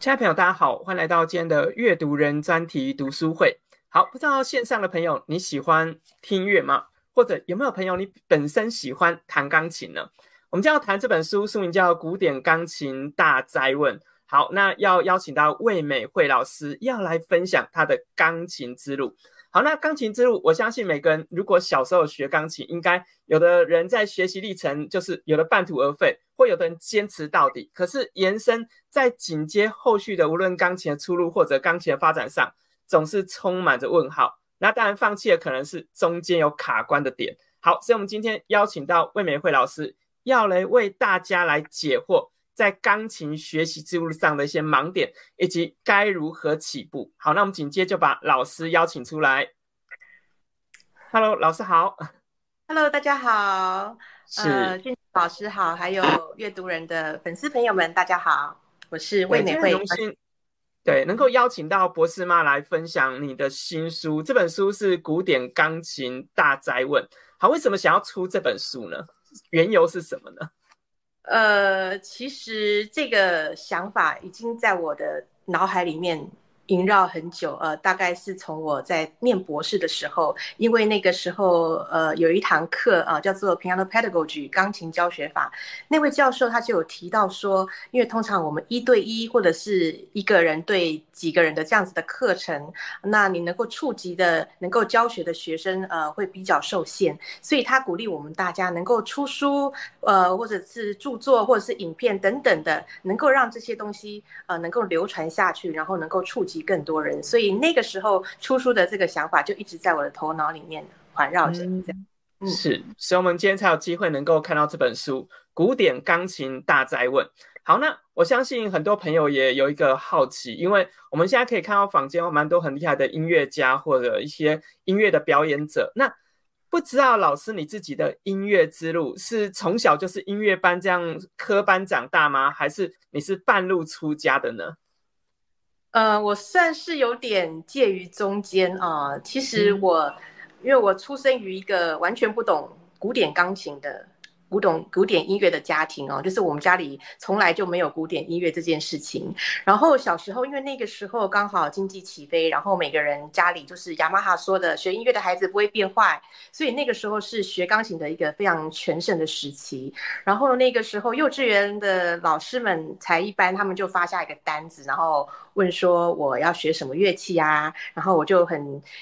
亲爱的朋友，大家好，欢迎来到今天的阅读人专题读书会。好，不知道线上的朋友你喜欢听音乐吗？或者有没有朋友你本身喜欢弹钢琴呢？我们将要谈这本书，书名叫《古典钢琴大灾问》。好，那要邀请到魏美惠老师要来分享她的钢琴之路。好，那钢琴之路，我相信每个人如果小时候学钢琴，应该有的人在学习历程就是有的半途而废，或有的人坚持到底。可是延伸在紧接后续的，无论钢琴的出路或者钢琴的发展上，总是充满着问号。那当然放弃的可能是中间有卡关的点。好，所以我们今天邀请到魏美惠老师，要来为大家来解惑。在钢琴学习之路上的一些盲点，以及该如何起步。好，那我们紧接就把老师邀请出来。Hello，老师好。Hello，大家好。是，俊老师好，还有阅读人的粉丝朋友们，大家好。我是魏美惠。对，能够邀请到博士妈来分享你的新书。这本书是《古典钢琴大灾问》。好，为什么想要出这本书呢？缘由是什么呢？呃，其实这个想法已经在我的脑海里面。萦绕很久，呃，大概是从我在念博士的时候，因为那个时候，呃，有一堂课啊，叫做 Piano Pedagogy 钢琴教学法，那位教授他就有提到说，因为通常我们一对一或者是一个人对几个人的这样子的课程，那你能够触及的、能够教学的学生，呃，会比较受限，所以他鼓励我们大家能够出书，呃，或者是著作或者是影片等等的，能够让这些东西，呃，能够流传下去，然后能够触及。更多人，所以那个时候出书的这个想法就一直在我的头脑里面环绕着。这样是，所以我们今天才有机会能够看到这本书《古典钢琴大灾问》。好，那我相信很多朋友也有一个好奇，因为我们现在可以看到坊间有蛮多很厉害的音乐家或者一些音乐的表演者。那不知道老师你自己的音乐之路是从小就是音乐班这样科班长大吗？还是你是半路出家的呢？呃，我算是有点介于中间啊。其实我，因为我出生于一个完全不懂古典钢琴的。古董古典音乐的家庭哦，就是我们家里从来就没有古典音乐这件事情。然后小时候，因为那个时候刚好经济起飞，然后每个人家里就是雅马哈说的，学音乐的孩子不会变坏，所以那个时候是学钢琴的一个非常全盛的时期。然后那个时候，幼稚园的老师们才一般，他们就发下一个单子，然后问说我要学什么乐器啊？然后我就很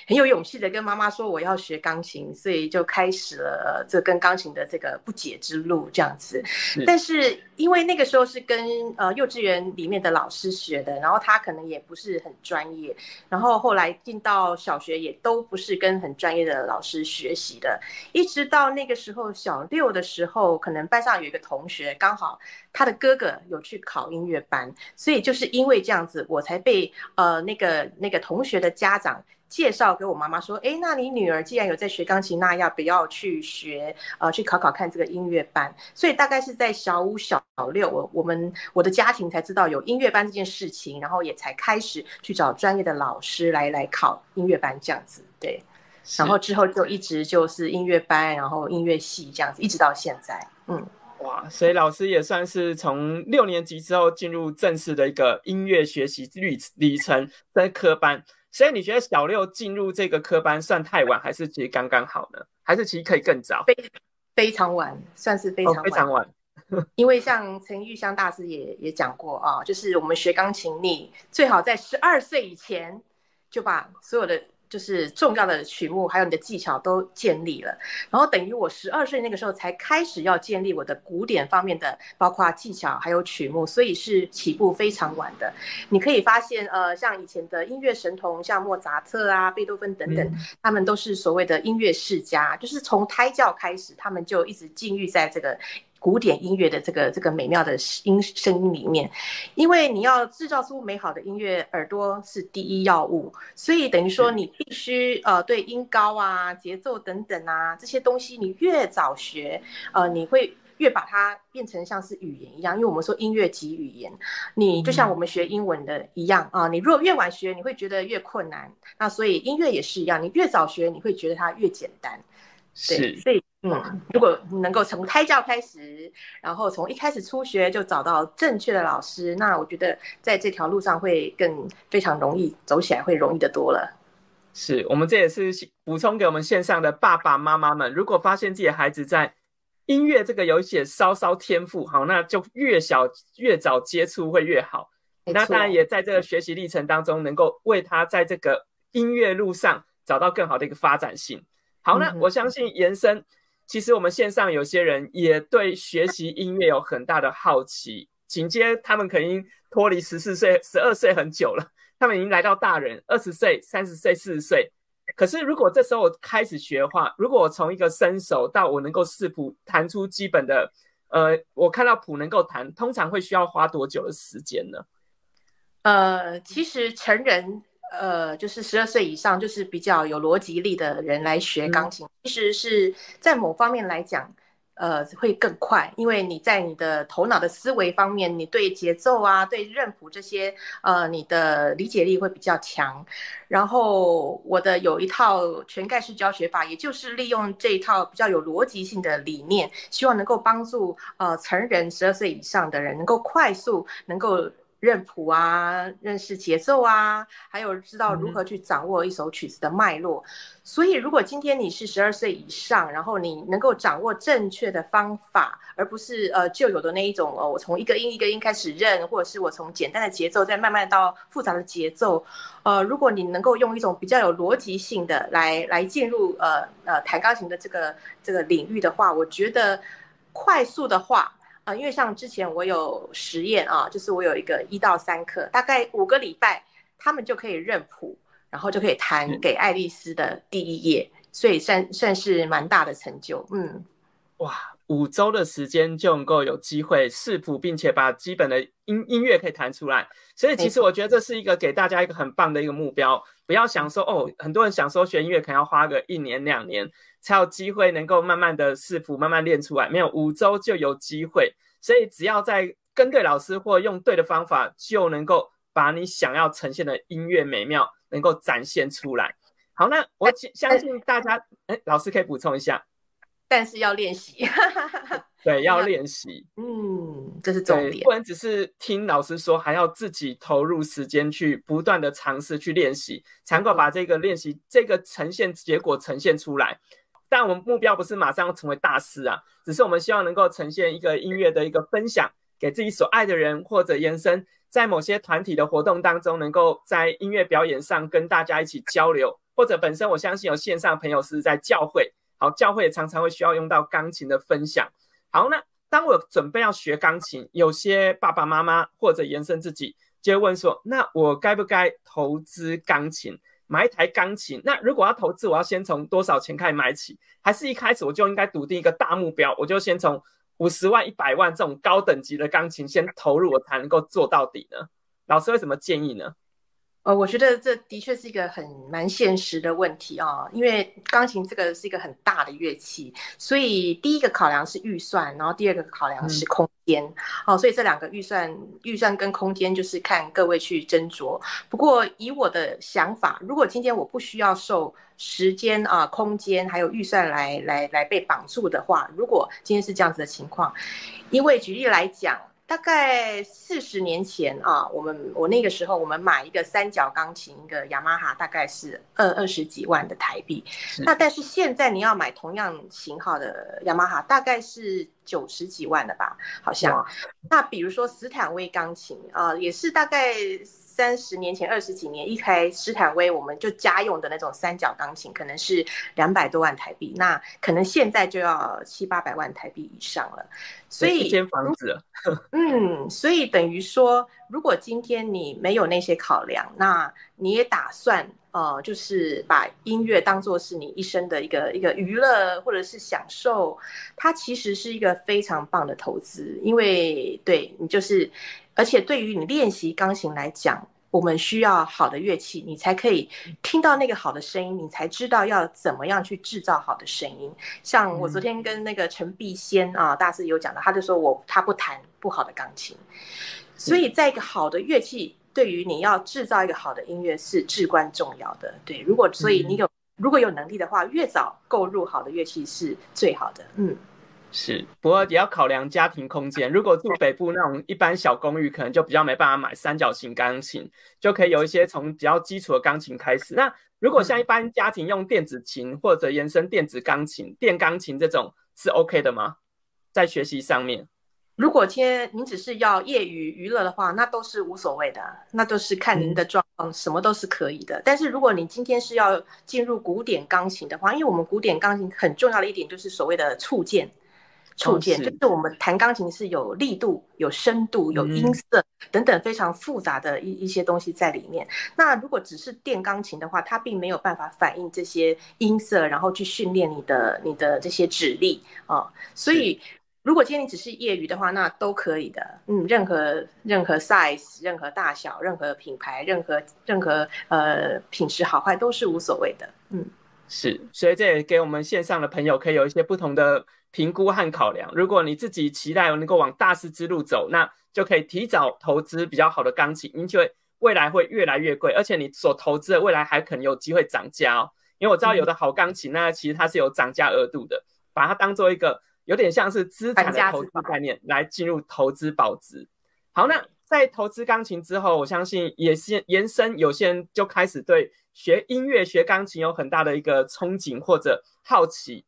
很有勇气的跟妈妈说我要学钢琴，所以就开始了这跟钢琴的这个不解。之路这样子，但是因为那个时候是跟呃幼稚园里面的老师学的，然后他可能也不是很专业，然后后来进到小学也都不是跟很专业的老师学习的，一直到那个时候小六的时候，可能班上有一个同学刚好他的哥哥有去考音乐班，所以就是因为这样子，我才被呃那个那个同学的家长。介绍给我妈妈说，哎，那你女儿既然有在学钢琴，那要不要去学？呃，去考考看这个音乐班。所以大概是在小五、小六，我我们我的家庭才知道有音乐班这件事情，然后也才开始去找专业的老师来来考音乐班这样子。对，然后之后就一直就是音乐班，然后音乐系这样子，一直到现在。嗯，哇，所以老师也算是从六年级之后进入正式的一个音乐学习旅旅程在科班。所以你觉得小六进入这个科班算太晚，还是其实刚刚好呢？还是其实可以更早？非非常晚，算是非常非常晚。因为像陈玉香大师也也讲过啊，就是我们学钢琴，你最好在十二岁以前就把所有的。就是重要的曲目，还有你的技巧都建立了，然后等于我十二岁那个时候才开始要建立我的古典方面的，包括技巧还有曲目，所以是起步非常晚的。你可以发现，呃，像以前的音乐神童，像莫扎特啊、贝多芬等等，他们都是所谓的音乐世家，就是从胎教开始，他们就一直浸浴在这个。古典音乐的这个这个美妙的音声音里面，因为你要制造出美好的音乐，耳朵是第一要务，所以等于说你必须呃对音高啊、节奏等等啊这些东西，你越早学，呃你会越把它变成像是语言一样，因为我们说音乐即语言，你就像我们学英文的一样啊，你如果越晚学，你会觉得越困难，那所以音乐也是一样，你越早学，你会觉得它越简单，是，所以。嗯，如果能够从胎教开始，然后从一开始初学就找到正确的老师，那我觉得在这条路上会更非常容易走起来，会容易的多了。是我们这也是补充给我们线上的爸爸妈妈们，如果发现自己的孩子在音乐这个有一些稍稍天赋，好，那就越小越早接触会越好。那当然也在这个学习历程当中，能够为他在这个音乐路上找到更好的一个发展性。好，那我相信延伸。其实我们线上有些人也对学习音乐有很大的好奇，紧接他们肯定脱离十四岁、十二岁很久了，他们已经来到大人，二十岁、三十岁、四十岁。可是如果这时候我开始学的话，如果我从一个新手到我能够视谱弹出基本的，呃，我看到谱能够弹，通常会需要花多久的时间呢？呃，其实成人。呃，就是十二岁以上，就是比较有逻辑力的人来学钢琴，其实是在某方面来讲，呃，会更快，因为你在你的头脑的思维方面，你对节奏啊、对认谱这些，呃，你的理解力会比较强。然后我的有一套全盖式教学法，也就是利用这一套比较有逻辑性的理念，希望能够帮助呃成人十二岁以上的人能够快速能够。认谱啊，认识节奏啊，还有知道如何去掌握一首曲子的脉络。所以，如果今天你是十二岁以上，然后你能够掌握正确的方法，而不是呃旧有的那一种哦，我从一个音一个音开始认，或者是我从简单的节奏再慢慢到复杂的节奏。呃，如果你能够用一种比较有逻辑性的来来进入呃呃弹钢琴的这个这个领域的话，我觉得快速的话。啊，因为像之前我有实验啊，就是我有一个一到三课，大概五个礼拜，他们就可以认谱，然后就可以弹给爱丽丝的第一页，所以算算是蛮大的成就。嗯，哇，五周的时间就能够有机会试谱，并且把基本的音音乐可以弹出来，所以其实我觉得这是一个给大家一个很棒的一个目标。不要想说哦，很多人想说学音乐可能要花个一年两年。才有机会能够慢慢的视谱，慢慢练出来。没有五周就有机会，所以只要在跟对老师或用对的方法，就能够把你想要呈现的音乐美妙能够展现出来。好，那我相信大家，哎，老师可以补充一下，但是要练习，对，要练习，嗯，这是重点，不能只是听老师说，还要自己投入时间去不断的尝试去练习，才能够把这个练习这个呈现结果呈现出来。但我们目标不是马上要成为大师啊，只是我们希望能够呈现一个音乐的一个分享，给自己所爱的人，或者延伸在某些团体的活动当中，能够在音乐表演上跟大家一起交流，或者本身我相信有线上朋友是在教会，好，教会也常常会需要用到钢琴的分享。好，那当我准备要学钢琴，有些爸爸妈妈或者延伸自己就会问说，那我该不该投资钢琴？买一台钢琴，那如果要投资，我要先从多少钱开始买起？还是一开始我就应该笃定一个大目标，我就先从五十万、一百万这种高等级的钢琴先投入，我才能够做到底呢？老师为什么建议呢？呃，我觉得这的确是一个很蛮现实的问题啊，因为钢琴这个是一个很大的乐器，所以第一个考量是预算，然后第二个考量是空间。哦，所以这两个预算、预算跟空间就是看各位去斟酌。不过以我的想法，如果今天我不需要受时间啊、空间还有预算来来来被绑住的话，如果今天是这样子的情况，因为举例来讲。大概四十年前啊，我们我那个时候我们买一个三角钢琴，一个雅马哈，大概是二二十几万的台币。那但是现在你要买同样型号的雅马哈，大概是九十几万的吧，好像。那比如说斯坦威钢琴啊，也是大概。三十年前，二十几年，一台斯坦威，我们就家用的那种三角钢琴，可能是两百多万台币，那可能现在就要七八百万台币以上了。所以一间房子，嗯，所以等于说，如果今天你没有那些考量，那你也打算呃，就是把音乐当做是你一生的一个一个娱乐或者是享受，它其实是一个非常棒的投资，因为对你就是。而且对于你练习钢琴来讲，我们需要好的乐器，你才可以听到那个好的声音，你才知道要怎么样去制造好的声音。像我昨天跟那个陈碧仙啊大师有讲到，他就说我他不弹不好的钢琴，所以在一个好的乐器对于你要制造一个好的音乐是至关重要的。对，如果所以你有如果有能力的话，越早购入好的乐器是最好的。嗯。是，不过也要考量家庭空间。如果住北部那种一般小公寓，可能就比较没办法买三角形钢琴，就可以有一些从比较基础的钢琴开始。那如果像一般家庭用电子琴或者延伸电子钢琴、电钢琴这种是 OK 的吗？在学习上面，如果今天您只是要业余娱乐的话，那都是无所谓的，那都是看您的状况，什么都是可以的。但是如果你今天是要进入古典钢琴的话，因为我们古典钢琴很重要的一点就是所谓的触键。触键就是我们弹钢琴是有力度、有深度、有音色等等非常复杂的一一些东西在里面。那如果只是电钢琴的话，它并没有办法反映这些音色，然后去训练你的你的这些指力啊。所以，如果今天你只是业余的话，那都可以的。嗯，任何任何 size、任何大小、任何品牌、任何任何呃品质好坏都是无所谓的。嗯，是，所以这也给我们线上的朋友可以有一些不同的。评估和考量，如果你自己期待能够往大师之路走，那就可以提早投资比较好的钢琴，因为未来会越来越贵，而且你所投资的未来还可能有机会涨价哦。因为我知道有的好钢琴，那其实它是有涨价额度的，把它当做一个有点像是资产的投资概念来进入投资保值。好，那在投资钢琴之后，我相信也是延伸，有些人就开始对学音乐、学钢琴有很大的一个憧憬或者好奇。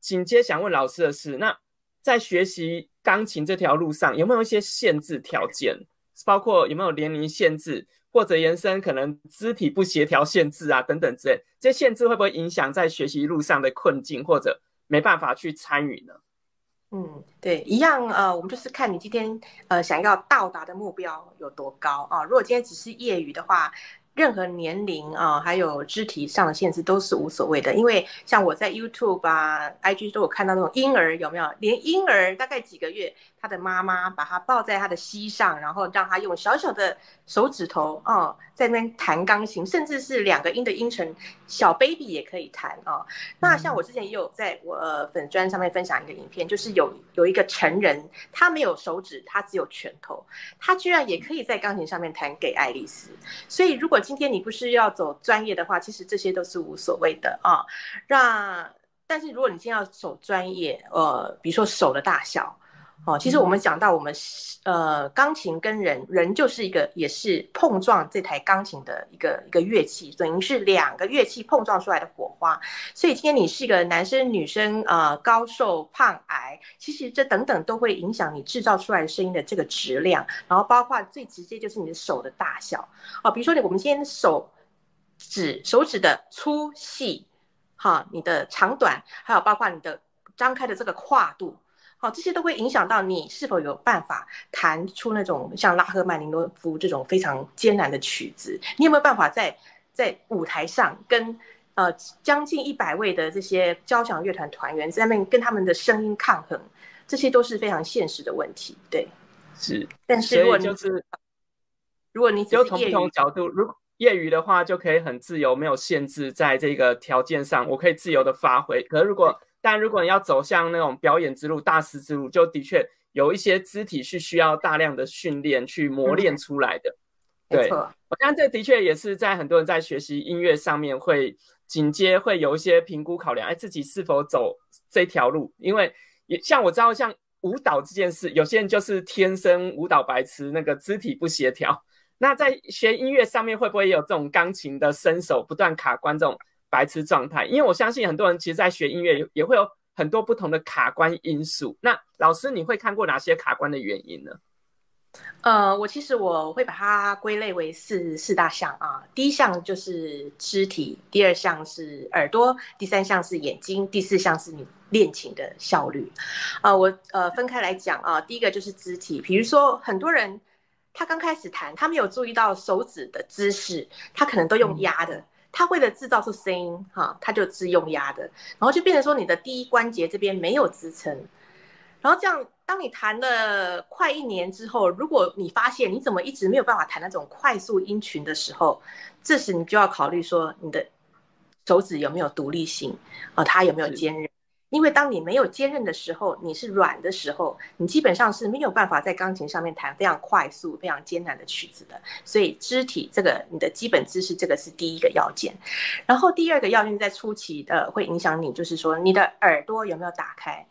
紧接想问老师的是，那在学习钢琴这条路上有没有一些限制条件？包括有没有年龄限制，或者延伸可能肢体不协调限制啊等等之类，这些限制会不会影响在学习路上的困境，或者没办法去参与呢？嗯，对，一样呃，我们就是看你今天呃想要到达的目标有多高啊。如果今天只是业余的话。任何年龄啊，还有肢体上的限制都是无所谓的，因为像我在 YouTube 啊、IG 都有看到那种婴儿，有没有？连婴儿大概几个月。他的妈妈把他抱在他的膝上，然后让他用小小的手指头哦，在那边弹钢琴，甚至是两个音的音程，小 baby 也可以弹哦。那像我之前也有在我粉砖上面分享一个影片，就是有有一个成人，他没有手指，他只有拳头，他居然也可以在钢琴上面弹给爱丽丝。所以如果今天你不是要走专业的话，其实这些都是无所谓的啊。那但是如果你今天要走专业，呃，比如说手的大小。哦，其实我们讲到我们呃，钢琴跟人，人就是一个也是碰撞这台钢琴的一个一个乐器，等于是两个乐器碰撞出来的火花。所以今天你是一个男生、女生，呃，高瘦、胖矮，其实这等等都会影响你制造出来的声音的这个质量。然后包括最直接就是你的手的大小，哦，比如说你我们今天手指手指的粗细，哈，你的长短，还有包括你的张开的这个跨度。好，这些都会影响到你是否有办法弹出那种像拉赫曼尼诺夫这种非常艰难的曲子。你有没有办法在在舞台上跟呃将近一百位的这些交响乐团团员在那边跟他们的声音抗衡？这些都是非常现实的问题。对，是。但是如果就是如果你只就从不同角度，如果业余的话就可以很自由，没有限制，在这个条件上我可以自由的发挥。可是如果但如果你要走向那种表演之路、大师之路，就的确有一些肢体是需要大量的训练去磨练出来的。对，我看这的确也是在很多人在学习音乐上面会紧接会有一些评估考量，哎，自己是否走这条路？因为也像我知道，像舞蹈这件事，有些人就是天生舞蹈白痴，那个肢体不协调。那在学音乐上面，会不会有这种钢琴的身手不断卡关这种？白痴状态，因为我相信很多人其实，在学音乐也会有很多不同的卡关因素。那老师，你会看过哪些卡关的原因呢？呃，我其实我会把它归类为四四大项啊。第一项就是肢体，第二项是耳朵，第三项是眼睛，第四项是你练琴的效率。呃，我呃分开来讲啊。第一个就是肢体，比如说很多人他刚开始弹，他没有注意到手指的姿势，他可能都用压的。他为了制造出声音，哈，他就自用压的，然后就变成说你的第一关节这边没有支撑，然后这样，当你弹了快一年之后，如果你发现你怎么一直没有办法弹那种快速音群的时候，这时你就要考虑说你的手指有没有独立性，啊，它有没有坚韧，因为当你没有坚韧的时候，你是软的时候，你基本上是没有办法在钢琴上面弹非常快速、非常艰难的曲子的。所以肢体这个你的基本姿势，这个是第一个要件。然后第二个要件在初期的会影响你，就是说你的耳朵有没有打开。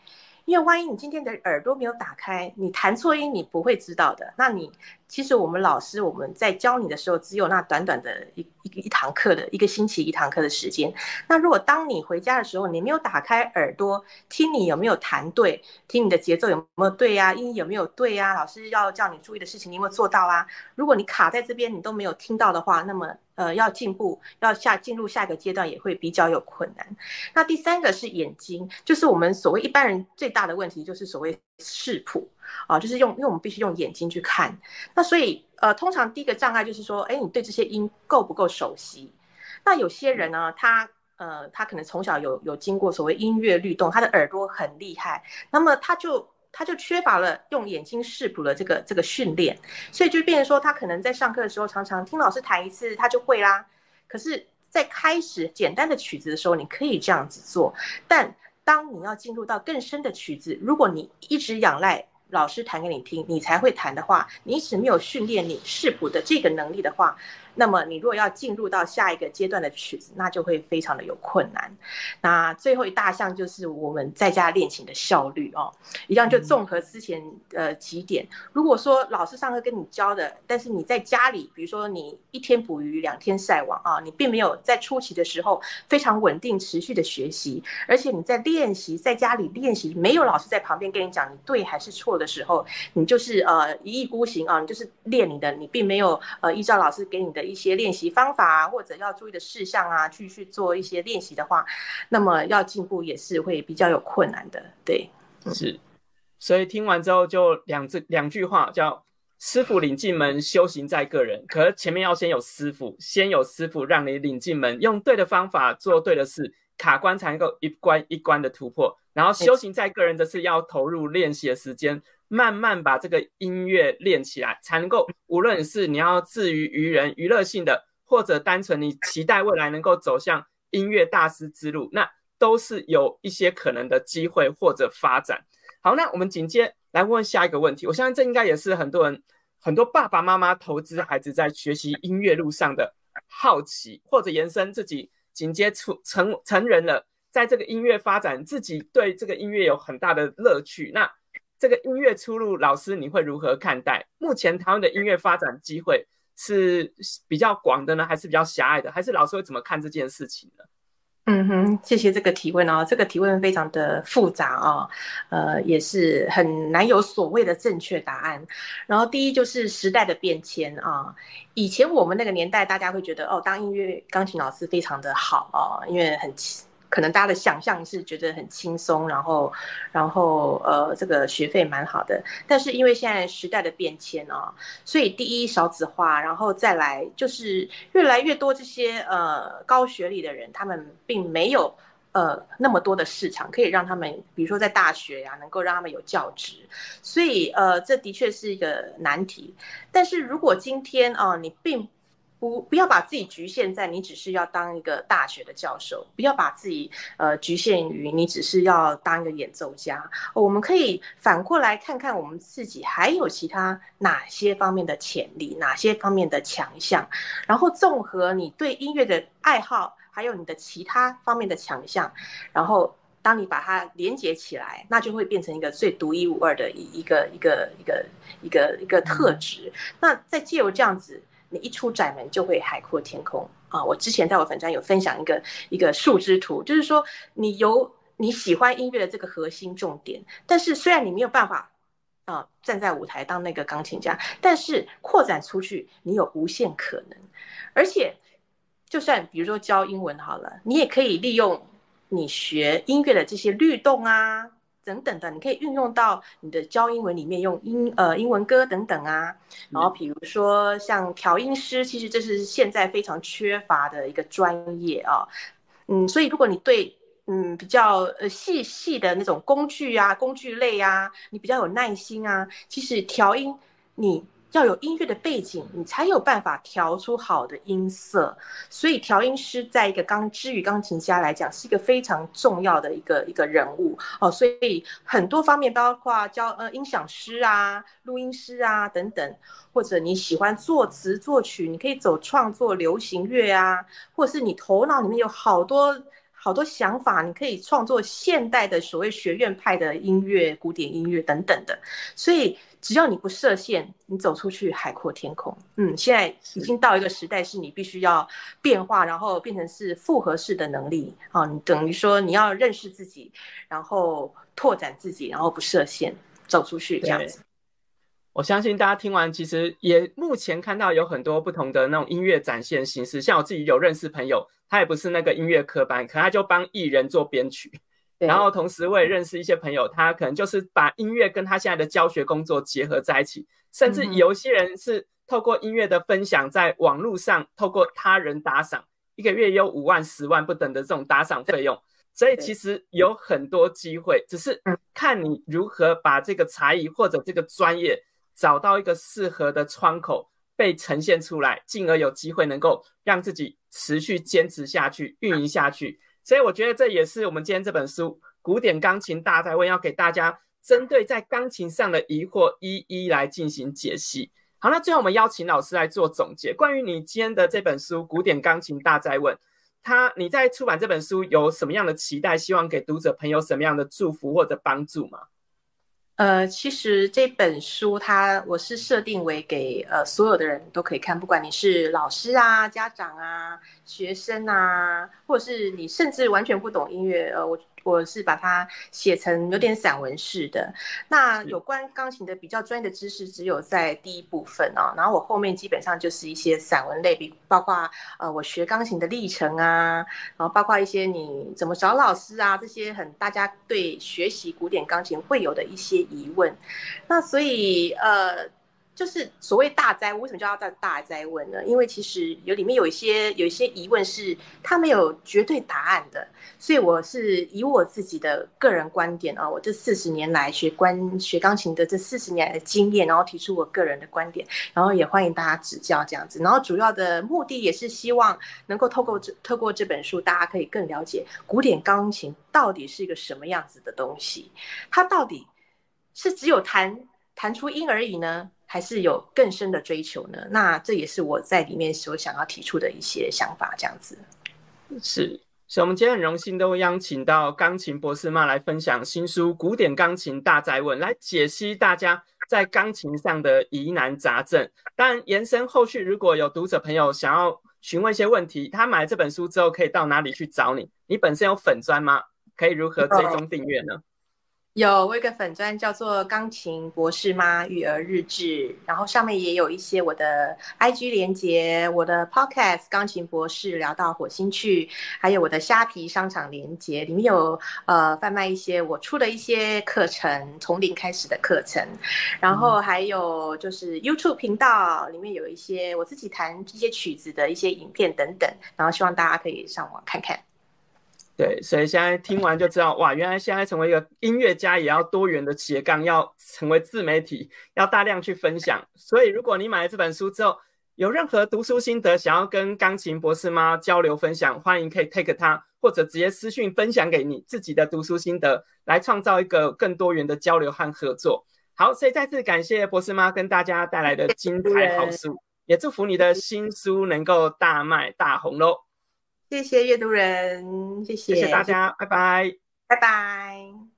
因为万一你今天的耳朵没有打开，你弹错音你不会知道的。那你其实我们老师我们在教你的时候，只有那短短的一一一堂课的一个星期一堂课的时间。那如果当你回家的时候，你没有打开耳朵听你有没有弹对，听你的节奏有没有对呀，音有没有对呀，老师要叫你注意的事情你有没有做到啊？如果你卡在这边你都没有听到的话，那么。呃，要进步，要下进入下一个阶段也会比较有困难。那第三个是眼睛，就是我们所谓一般人最大的问题，就是所谓视谱啊，就是用，因为我们必须用眼睛去看。那所以，呃，通常第一个障碍就是说，哎，你对这些音够不够熟悉？那有些人呢，他呃，他可能从小有有经过所谓音乐律动，他的耳朵很厉害，那么他就。他就缺乏了用眼睛视谱的这个这个训练，所以就变成说，他可能在上课的时候常常听老师弹一次，他就会啦。可是，在开始简单的曲子的时候，你可以这样子做，但当你要进入到更深的曲子，如果你一直仰赖老师弹给你听，你才会弹的话，你一直没有训练你视谱的这个能力的话。那么你如果要进入到下一个阶段的曲子，那就会非常的有困难。那最后一大项就是我们在家练琴的效率哦，一样就综合之前呃几点。如果说老师上课跟你教的，但是你在家里，比如说你一天捕鱼两天晒网啊，你并没有在初期的时候非常稳定持续的学习，而且你在练习在家里练习，没有老师在旁边跟你讲你对还是错的时候，你就是呃一意孤行啊，你就是练你的，你并没有呃依照老师给你的。一些练习方法啊，或者要注意的事项啊，去去做一些练习的话，那么要进步也是会比较有困难的。对，是。所以听完之后就两字两句话，叫“师傅领进门，修行在个人”。可是前面要先有师傅，先有师傅让你领进门，用对的方法做对的事，卡关才能够一关一关的突破。然后修行在个人的是要投入练习的时间。慢慢把这个音乐练起来，才能够无论是你要自娱于人、娱乐性的，或者单纯你期待未来能够走向音乐大师之路，那都是有一些可能的机会或者发展。好，那我们紧接来问下一个问题，我相信这应该也是很多人、很多爸爸妈妈投资孩子在学习音乐路上的好奇，或者延伸自己紧接出成成人了，在这个音乐发展，自己对这个音乐有很大的乐趣，那。这个音乐出路，老师你会如何看待？目前台湾的音乐发展机会是比较广的呢，还是比较狭隘的？还是老师会怎么看这件事情呢？嗯哼，谢谢这个提问哦，这个提问非常的复杂啊，呃，也是很难有所谓的正确答案。然后第一就是时代的变迁啊，以前我们那个年代，大家会觉得哦，当音乐钢琴老师非常的好啊，因为很。可能大家的想象是觉得很轻松，然后，然后呃，这个学费蛮好的。但是因为现在时代的变迁啊，所以第一少子化，然后再来就是越来越多这些呃高学历的人，他们并没有呃那么多的市场可以让他们，比如说在大学呀，能够让他们有教职。所以呃，这的确是一个难题。但是如果今天啊，你并不，不要把自己局限在你只是要当一个大学的教授，不要把自己呃局限于你只是要当一个演奏家。我们可以反过来看看我们自己还有其他哪些方面的潜力，哪些方面的强项，然后综合你对音乐的爱好，还有你的其他方面的强项，然后当你把它连接起来，那就会变成一个最独一无二的一一个一个一个一个一个特质。那再借由这样子。你一出窄门就会海阔天空啊！我之前在我粉专有分享一个一个树枝图，就是说你有你喜欢音乐的这个核心重点，但是虽然你没有办法啊站在舞台当那个钢琴家，但是扩展出去你有无限可能，而且就算比如说教英文好了，你也可以利用你学音乐的这些律动啊。等等的，你可以运用到你的教英文里面，用英呃英文歌等等啊。然后比如说像调音师，其实这是现在非常缺乏的一个专业啊。嗯，所以如果你对嗯比较呃细细的那种工具啊、工具类啊，你比较有耐心啊，其实调音你要有音乐的背景，你才有办法调出好的音色。所以调音师在一个钢之于钢琴家来讲，是一个非常重要的一个一个人物哦。所以很多方面，包括教呃音响师啊、录音师啊等等，或者你喜欢作词作曲，你可以走创作流行乐啊，或者是你头脑里面有好多。好多想法，你可以创作现代的所谓学院派的音乐、古典音乐等等的。所以只要你不设限，你走出去海阔天空。嗯，现在已经到一个时代，是你必须要变化，然后变成是复合式的能力啊。你等于说你要认识自己，然后拓展自己，然后不设限，走出去这样子。我相信大家听完，其实也目前看到有很多不同的那种音乐展现形式。像我自己有认识朋友，他也不是那个音乐科班，可他就帮艺人做编曲。然后同时我也认识一些朋友，他可能就是把音乐跟他现在的教学工作结合在一起。甚至有些人是透过音乐的分享，在网络上透过他人打赏，一个月有五万、十万不等的这种打赏费用。所以其实有很多机会，只是看你如何把这个才艺或者这个专业。找到一个适合的窗口被呈现出来，进而有机会能够让自己持续坚持下去、运营下去。所以我觉得这也是我们今天这本书《古典钢琴大在问》要给大家针对在钢琴上的疑惑一一来进行解析。好，那最后我们邀请老师来做总结。关于你今天的这本书《古典钢琴大在问》，他你在出版这本书有什么样的期待？希望给读者朋友什么样的祝福或者帮助吗？呃，其实这本书它我是设定为给呃所有的人都可以看，不管你是老师啊、家长啊、学生啊，或者是你甚至完全不懂音乐，呃，我。我是把它写成有点散文式的。那有关钢琴的比较专业的知识，只有在第一部分啊。然后我后面基本上就是一些散文类，比包括呃我学钢琴的历程啊，然后包括一些你怎么找老师啊，这些很大家对学习古典钢琴会有的一些疑问。那所以呃。就是所谓大灾问，为什么叫大大灾问呢？因为其实有里面有一些有一些疑问是它没有绝对答案的，所以我是以我自己的个人观点啊，我这四十年来学关学钢琴的这四十年来的经验，然后提出我个人的观点，然后也欢迎大家指教这样子。然后主要的目的也是希望能够透过这透过这本书，大家可以更了解古典钢琴到底是一个什么样子的东西，它到底是只有弹弹出音而已呢？还是有更深的追求呢？那这也是我在里面所想要提出的一些想法，这样子。是，所以我们今天很荣幸都邀请到钢琴博士妈来分享新书《古典钢琴大灾问》，来解析大家在钢琴上的疑难杂症。当然，延伸后续如果有读者朋友想要询问一些问题，他买这本书之后可以到哪里去找你？你本身有粉砖吗？可以如何追踪订阅呢？有我一个粉钻叫做钢琴博士妈育儿日志，然后上面也有一些我的 IG 连接，我的 Podcast 钢琴博士聊到火星去，还有我的虾皮商场连接，里面有呃贩卖一些我出的一些课程，从零开始的课程，然后还有就是 YouTube 频道里面有一些我自己弹这些曲子的一些影片等等，然后希望大家可以上网看看。对，所以现在听完就知道，哇，原来现在成为一个音乐家也要多元的斜杠，要成为自媒体，要大量去分享。所以，如果你买了这本书之后，有任何读书心得想要跟钢琴博士妈交流分享，欢迎可以 take 他，或者直接私讯分享给你自己的读书心得，来创造一个更多元的交流和合作。好，所以再次感谢博士妈跟大家带来的精彩好书，也祝福你的新书能够大卖大红喽。谢谢阅读人，谢谢，谢谢大家，拜拜，拜拜。